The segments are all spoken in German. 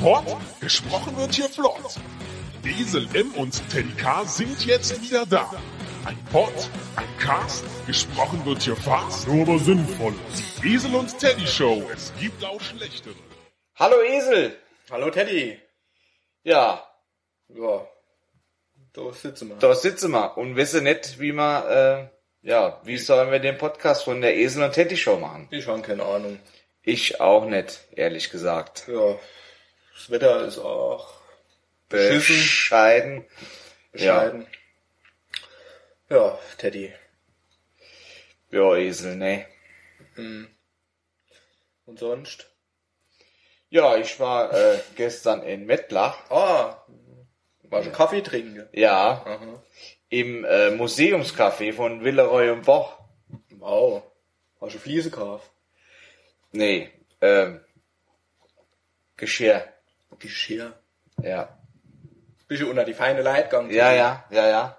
Port, gesprochen wird hier flott. Esel M und Teddy K sind jetzt wieder da. Ein Pod, ein Cast, gesprochen wird hier fast, nur aber sinnvoll. Die Esel und Teddy Show, es gibt auch schlechtere. Hallo Esel! Hallo Teddy. Ja, Ja, da sitzen wir. da sitzen wir und wissen nicht, wie wir, äh, ja, wie sollen wir den Podcast von der Esel und Teddy Show machen? Ich habe keine Ahnung. Ich auch nicht, ehrlich gesagt. Ja, das Wetter ist auch beschissen, Bescheiden. bescheiden. Ja, Teddy. Ja, Esel, ne. Und sonst? Ja, ich war äh, gestern in Mettlach. Ah, war schon Kaffee trinken. Ja, Aha. im äh, Museumscafé von Villeroy und Boch. Wow. Hast du Fliese gekauft? Nee, ähm, Geschirr. Geschirr. Ja. Du unter die feine Leitgang? Ja, ja, ja, ja.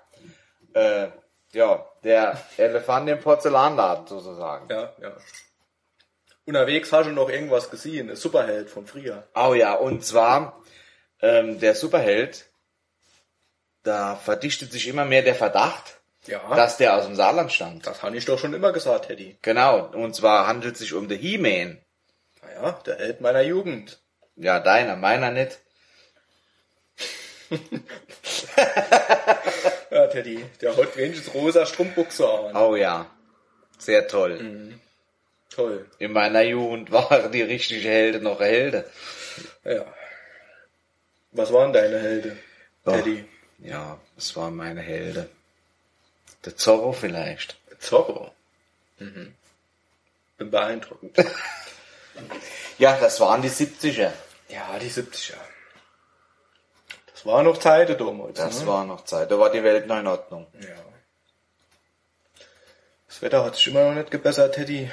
Äh, ja, der Elefant im Porzellanladen sozusagen. Ja, ja. Unterwegs hast du noch irgendwas gesehen, ein Superheld von früher. Oh ja, und zwar ähm, der Superheld, da verdichtet sich immer mehr der Verdacht, Ja. dass der aus dem Saarland stammt. das habe ich doch schon immer gesagt, Teddy. Genau, und zwar handelt es sich um den He-Man. Naja, der Held meiner Jugend. Ja, deiner, meiner nicht. Ja, Teddy, der hat wenigstens rosa Strumpfbuchse an. Oh ja, sehr toll. Toll. In meiner Jugend waren die richtige Helden noch Helden. Ja. Was waren deine Helden. Teddy? Ja, es waren meine Helden. Der Zorro vielleicht. Zorro. Mhm. Bin beeindruckt. Ja, das waren die 70er. Ja, die 70er. Das war noch Zeit damals. Das ne? war noch Zeit. Da war die Welt noch in Ordnung. Ja. Das Wetter hat sich immer noch nicht gebessert, Teddy.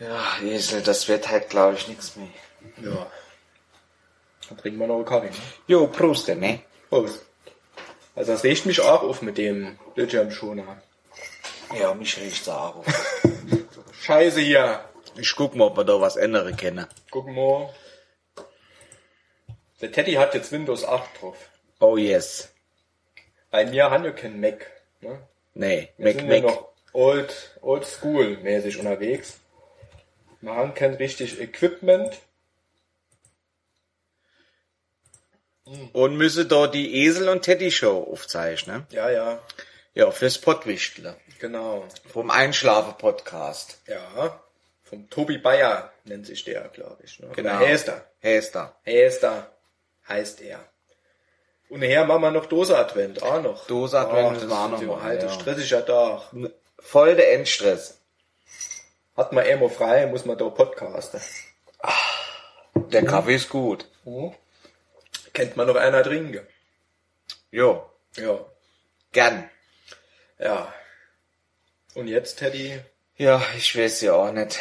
Ja, Esel, das wird halt, glaube ich, nichts mehr. Ja. Dann trinken wir noch einen Kaffee. Ne? Jo, Prost, ne? Prost. Also das riecht mich auch auf mit dem Bildschirmschoner. Ja, mich riecht's auch. Scheiße hier. Ich guck mal, ob wir da was ändern können. Gucken wir. Der Teddy hat jetzt Windows 8 drauf. Oh yes. Bei mir haben wir kein Mac. Ne? Nee, Wir Mac, sind ja Mac. noch old, old school mäßig unterwegs. Wir haben kein richtig Equipment. Und müsse da die Esel- und Teddy-Show aufzeichnen. Ja, ja, Ja, fürs Pottwichtle. genau. Vom Einschlafe-Podcast. Ja, vom Tobi Bayer nennt sich der, glaube ich. Ne? Genau. Oder Häster. Häster. Häster heißt er. Und nachher machen wir noch Dose-Advent, auch noch. Dose-Advent wir auch noch machen, Halt ja. stressiger Tag. Voll der Endstress. Hat man immer frei, muss man da podcasten. Der Kaffee ist gut. Kennt man noch einer trinken? Jo, Ja. gern. Ja. Und jetzt, Teddy, Ja, ich weiß ja auch nicht.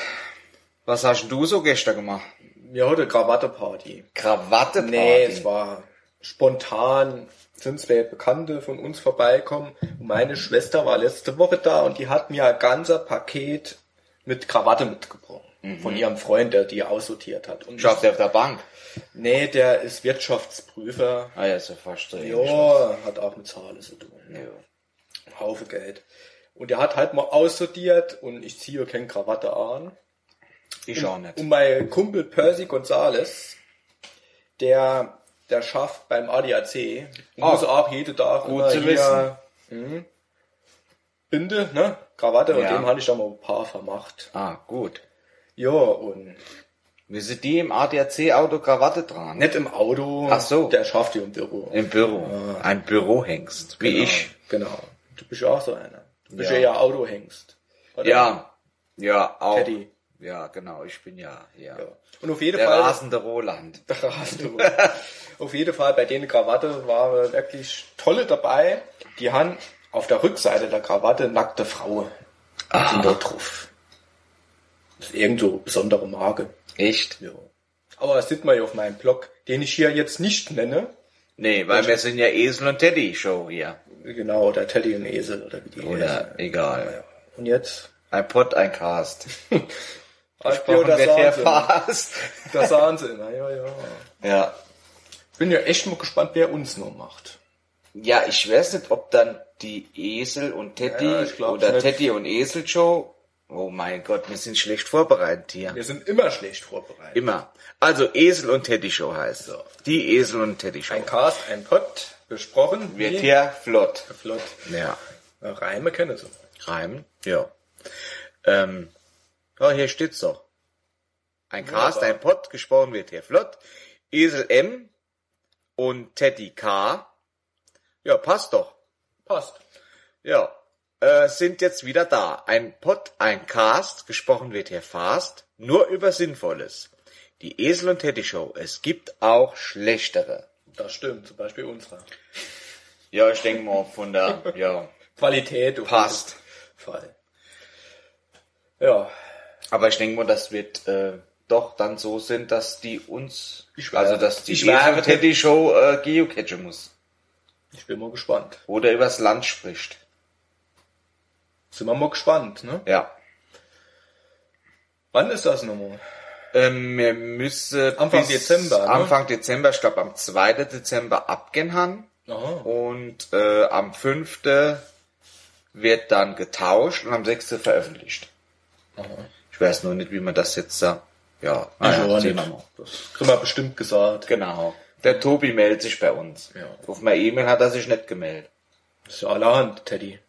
Was hast du so gestern gemacht? Wir heute Krawatteparty. Krawatte-Party. Nee, es war spontan, sind zwei Bekannte von uns vorbeikommen. Meine Schwester war letzte Woche da und die hat mir ein ganzer Paket mit Krawatte mitgebracht. Von ihrem Freund, der die aussortiert hat. Und Schafft er auf der Bank? nee, der ist Wirtschaftsprüfer. Ah ja, so fast so ähnlich. Ja, hat auch mit Zahlen zu tun. Ja. Haufe Geld. Und der hat halt mal aussortiert und ich ziehe keine Krawatte an. Ich auch nicht. Und mein Kumpel Percy Gonzales, der, der schafft beim ADAC, und Ah, muss auch jeden Tag gut immer zu hier, mhm, Binde, ne, Krawatte, und Ja. dem habe ich da mal ein paar vermacht. Ah, gut. Ja, und Wir sind die im ADAC-Auto Krawatte dran. nicht im Auto, Ach so. der schafft hier im Büro. Im Büro. Ein Bürohengst. Wie Genau, ich. Genau. Du bist ja auch so einer. Du bist Ja. ja, ja Autohengst. Oder? Ja. Ja, auch. Teddy. Ja, genau. Ich bin ja, ja. Ja. Und auf jeden Der Fall. rasende Roland. Der rasende Hund. Auf jeden Fall bei denen Krawatte waren wirklich tolle dabei. Die haben auf der Rückseite der Krawatte nackte Frauen. Sind da drauf. Das ist irgend so besondere Marke. Echt? Ja. Aber das sieht man ja auf meinem Blog, den ich hier jetzt nicht nenne. Nee, weil wir sind ja Esel und Teddy Show hier. Genau, der Teddy und Esel oder wie die heißen. Oder egal. Ja. Und jetzt? Ein Pott, ein Cast. Gesprochen ja, wird fast. Das sahen sie immer, ja, ja. Ja. Bin ja echt mal gespannt, wer uns noch macht. Ja, ich weiß nicht, ob dann die Esel und Teddy Ja, ich glaub's oder. Teddy und Esel Show. Oh mein Gott, wir sind schlecht vorbereitet hier. Wir sind immer schlecht vorbereitet. Immer. Also Esel und Teddy Show heißt so. Die Esel und Teddy Show. Ein Cast, ein Pot, besprochen. Wird hier flott. Flott. Ja. Ja, Reime kennen sie. Reimen? Ja. Ähm, ja, hier steht's doch. Ein Cast, ein Pott, gesprochen wird hier flott. Esel M und Teddy K. Ja, passt doch. Passt. Ja, äh, sind jetzt wieder da. Ein Pott, ein Cast, gesprochen wird hier fast, nur über Sinnvolles. Die Esel und Teddy Show. Es gibt auch schlechtere. Das stimmt, zum Beispiel unsere. Ja, ich denke mal von der, ja, Qualität Passt. Fall. Ja, Aber ich denke mal, das wird äh, doch dann so sind, dass die uns, Ich also dass die Teddy Show äh, geocachen muss. ich bin mal gespannt. Oder übers Land spricht. Sind wir mal gespannt, ne? Ja. Wann ist das nochmal? Ähm, wir müssen Anfang Dezember, ne? Anfang Dezember, ich glaube am 2. Dezember abgehen haben. Aha. Und äh, am 5. wird dann getauscht und am 6. veröffentlicht. Ich weiß nur nicht, wie man das jetzt sagt. Ja, Ah, naja, ja, sehen wir mal. Das kriegen wir bestimmt gesagt. Genau. Der Tobi meldet sich bei uns. Ja. Auf meine E-Mail hat er sich nicht gemeldet. Das ist ja allerhand, Teddy.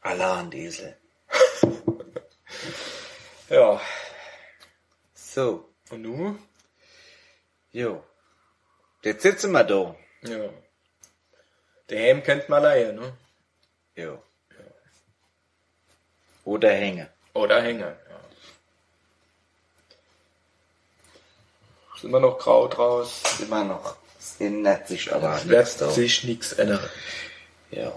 Alarm, Esel. Ja. So, Und nu? jo. Jetzt sitzen wir da. Ja. Der Helm kennt man leider, ne? Jo. Oder hänge. Oder Hänge, ja. Sind wir noch grau draus? Immer noch. Es ändert sich aber Es wird nichts sich nichts ändern. Ja.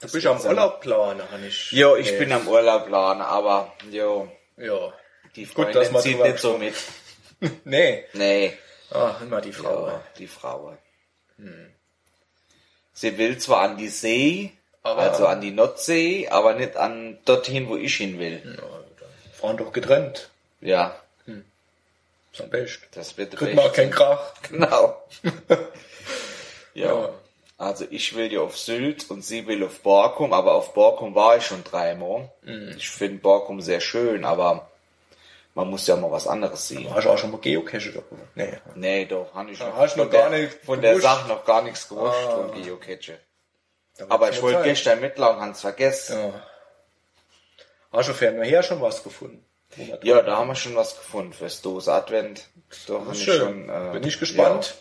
Du bist am Urlaub planen, habe ich. Jo, ich bin am Urlaub planen, aber jo, Ja. die Gut, Freundin dass wir zieht nicht so mit. Nee. Nee, Ah, immer die Frau. ja, die Frau. Sie will zwar an die See, Aber- also an die Nordsee, aber nicht an dorthin, wo ich hin will. Ja, dann fahren doch getrennt. Ja, Ist am besten. das wird Kriegt man keinen Krach. Genau. ja. Ja. Also ich will ja auf Sylt und sie will auf Borkum, aber auf Borkum war ich schon dreimal. Mhm. Ich finde Borkum sehr schön, aber man muss ja mal was anderes sehen. Hast du auch schon mal Geocache da? Nee. Nee, doch, habe ich noch, hast du noch gar nicht von der? Sache noch gar nichts gewusst Ah. von Geocache. Aber ich wollte gestern mitlaufen, hab's vergessen. Ja. Hast du fernher schon was gefunden? Man- Ja, da haben wir schon was gefunden fürs Dose Advent. Da Das ist schön. schon, äh, Bin ich gespannt.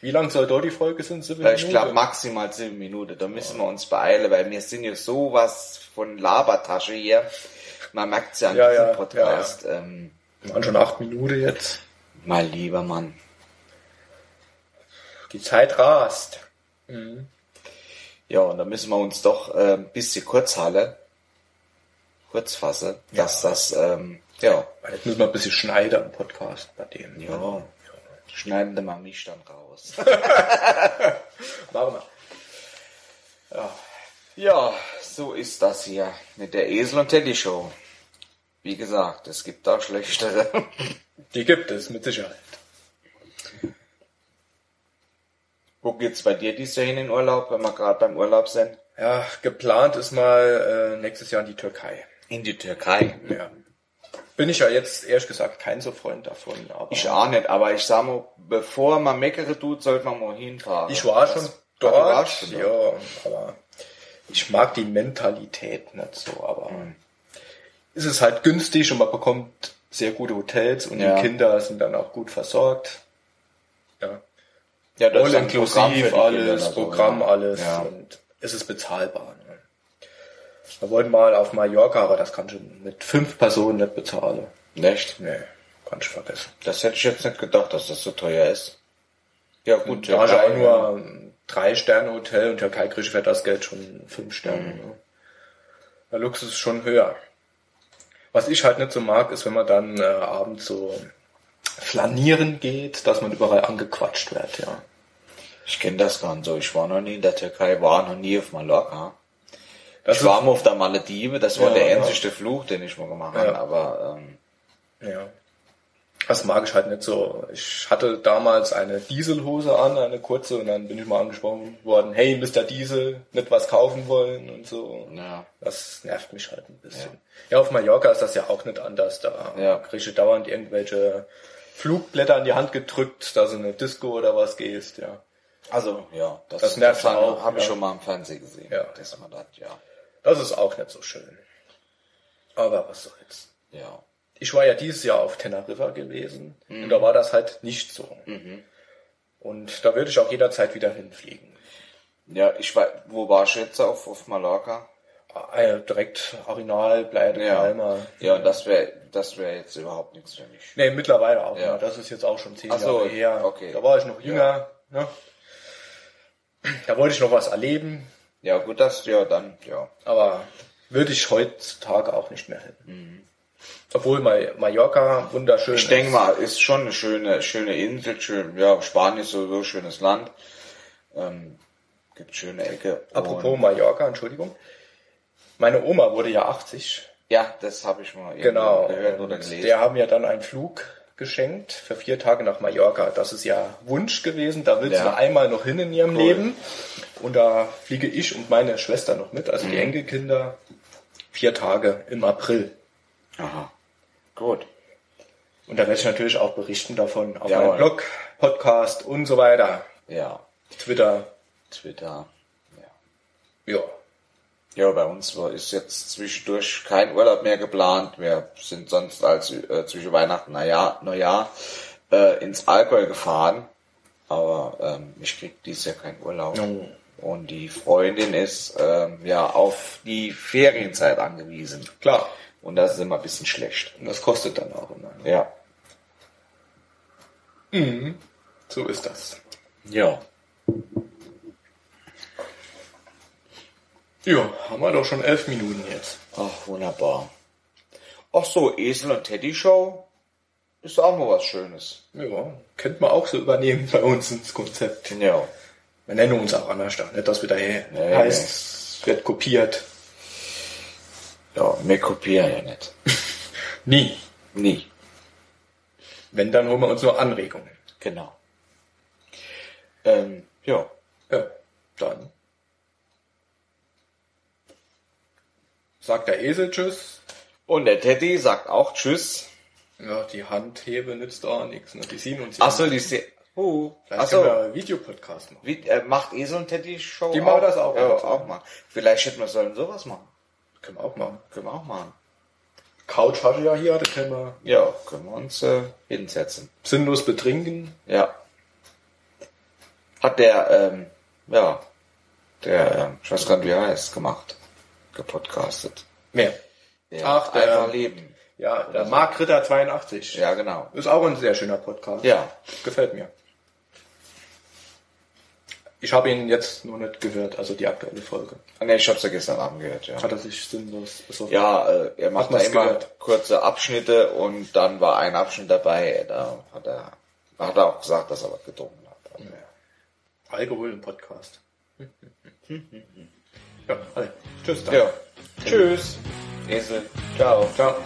Wie lang soll da die Folge sein? Sieben Ja. Ich glaube maximal sieben Minuten. Da müssen wir uns beeilen, weil wir sind ja sowas von Labertasche hier. Man merkt's ja an Ja, diesem ja, Podcast. Ähm, Wir waren schon acht Minuten jetzt. mal lieber Mann. Die Zeit rast. Ja, und da müssen wir uns doch äh, ein bisschen kurz halten. Kurz fassen, dass das, ähm, ja, Weil Jetzt müssen wir ein bisschen schneiden am Podcast bei dem. ja, schneiden wir mal mich dann raus. Machen wir. Ja. ja, so ist das hier mit der Esel und Teddy Show. Wie gesagt, es gibt auch schlechtere. Die gibt es mit Sicherheit. Wo geht's bei dir dieses Jahr hin in Urlaub, wenn wir gerade beim Urlaub sind? Ja, geplant ist mal äh, nächstes Jahr in die Türkei. In die Türkei. Ja. Bin ich ja jetzt ehrlich gesagt kein so Freund davon. Aber Ich auch nicht, aber ich sag mal, bevor man meckere tut, sollte man mal hinfahren. Ich war Das- schon dort, warst schon dort. ja, aber ich mag die Mentalität nicht so, aber es ist halt günstig und man bekommt sehr gute Hotels und Ja. die Kinder sind dann auch gut versorgt. Ja. Ja, das All ist Programm inklusiv Kinder alles, Programm alles Ja. und es ist bezahlbar. Wir wollten mal auf Mallorca, aber das kann schon mit fünf Personen nicht bezahlen. Echt? Nee, kann ich vergessen. Das hätte ich jetzt nicht gedacht, dass das so teuer ist. Ja, gut, Da du Türkei, auch nur ein Drei-Sterne-Hotel und Türkei kriegst du für das Geld schon fünf Sterne. Mhm. Ne? Der Luxus ist schon höher. Was ich halt nicht so mag, ist, wenn man dann äh, abends so flanieren geht, dass man überall angequatscht wird, ja. Ich kenne das gar nicht so. Ich war noch nie in der Türkei, war noch nie auf Mallorca. Das ich ist- war mal auf der Maledive, das war Ja, der ja. einzigste Fluch, den ich mal gemacht Ja. habe, aber ähm, Ja. Das mag ich halt nicht so. Ich hatte damals eine Dieselhose an, eine kurze, und dann bin ich mal angesprochen worden, hey, Mr. Diesel, nicht was kaufen wollen und so. Ja. Das nervt mich halt ein bisschen. Ja, auf Mallorca ist das ja auch nicht anders. Da Ja. kriege ich dauernd irgendwelche Flugblätter in die Hand gedrückt, dass du in eine Disco oder was gehst, ja. Also, ja, Das nervt das auch, Habe ich ja. schon mal im Fernsehen gesehen. Ja. dass man das, ja. Das ist auch nicht so schön. Aber was soll's. Ja. Ich war ja dieses Jahr auf Teneriffa gewesen Mhm. und da war das halt nicht so. Und da würde ich auch jederzeit wieder hinfliegen. Ja, ich war, wo warst du jetzt auf, auf Mallorca? Äh, direkt Original, Playa de Ja. Palma. Ja, und das wäre, das wäre jetzt überhaupt nichts für mich. Nee, mittlerweile auch. Ja. Ja. Das ist jetzt auch schon zehn so, Jahre her. okay. Da war ich noch jünger. Ne? Da wollte ich noch was erleben, Ja, gut, das, ja, dann, ja. aber würde ich heutzutage auch nicht mehr hin. Mhm. Obwohl Ma- Mallorca wunderschön Ich ist. denke mal, ist schon eine schöne, schöne Insel, schön, ja, Spanien ist sowieso ein schönes Land. Ähm, gibt schöne Ecke. Apropos Mallorca, Entschuldigung. Meine Oma wurde ja 80. ja, das habe ich mal Genau. gehört oder gelesen. der haben ja dann einen Flug geschenkt für vier Tage nach Mallorca. Das ist ja Wunsch gewesen. Da will Ja. sie einmal noch hin in ihrem Cool. Leben. Und da fliege ich und meine Schwester noch mit, also Mhm. die Enkelkinder, vier Tage im April. Aha. Gut. Und da werde ich natürlich auch berichten davon auf Jawohl. meinem Blog, Podcast und so weiter. Ja. Twitter. Twitter. Ja. Ja. Ja, bei uns war, ist jetzt zwischendurch kein Urlaub mehr geplant. Wir sind sonst als äh, zwischen Weihnachten Neujahr, Neujahr äh, ins Allgäu gefahren. Aber ähm, ich krieg dieses Jahr keinen Urlaub. Oh. Und die Freundin ist ähm, ja auf die Ferienzeit angewiesen. Klar. Und das ist immer ein bisschen schlecht. Und das kostet dann auch immer. Ja. So ist das. Ja. Ja, haben wir doch schon elf Minuten jetzt. Ach, wunderbar. Ach so, Esel und Teddy Show ist auch mal was Schönes. Ja, könnte man auch so übernehmen bei uns ins Konzept. Ja. Wir nennen uns auch anders nicht dass wir da Nee, heißt, es wird kopiert. Ja, wir kopieren ja nicht. Nie. Nie. Wenn, dann holen wir uns nur Anregungen. Genau. Ähm, ja. Ja, dann. Sagt der Esel Tschüss. Und der Teddy sagt auch Tschüss. Ja, die Handhebe nützt auch nichts. Ne? Die sehen uns ja. Achso, die Se uh, Vielleicht achso, können wir einen Videopodcast machen. wie, äh, macht Esel und Teddy Show Die machen das auch Ja, auch mal. Vielleicht hätten wir sollen sowas machen. Können wir auch machen. Können wir auch machen. Couch hatte ja hier, da können wir Ja, können wir uns äh, hinsetzen. sinnlos betrinken. Ja. Hat der, ähm, ja, der, ähm, ich weiß gar nicht, wie er heißt, gemacht. Gepodcastet. Mehr. Der Ach, der- einfach leben. Ja, der Mark Ritter 82. Ja, genau. Ist auch ein sehr schöner Podcast. Ja. Gefällt mir. Ich habe ihn jetzt noch nicht gehört, also die aktuelle Folge. Ah, Nee, ich hab's ja gestern Abend gehört, ja. Hat er sich sinnlos so Ja, äh, er macht da immer gehört? kurze Abschnitte und dann war ein Abschnitt dabei, da hat er, hat er auch gesagt, dass er was getrunken hat. Alkohol im Podcast. ja, alle. Tschüss. dann. Ja. Tschüss. Esel. Ciao. Ciao.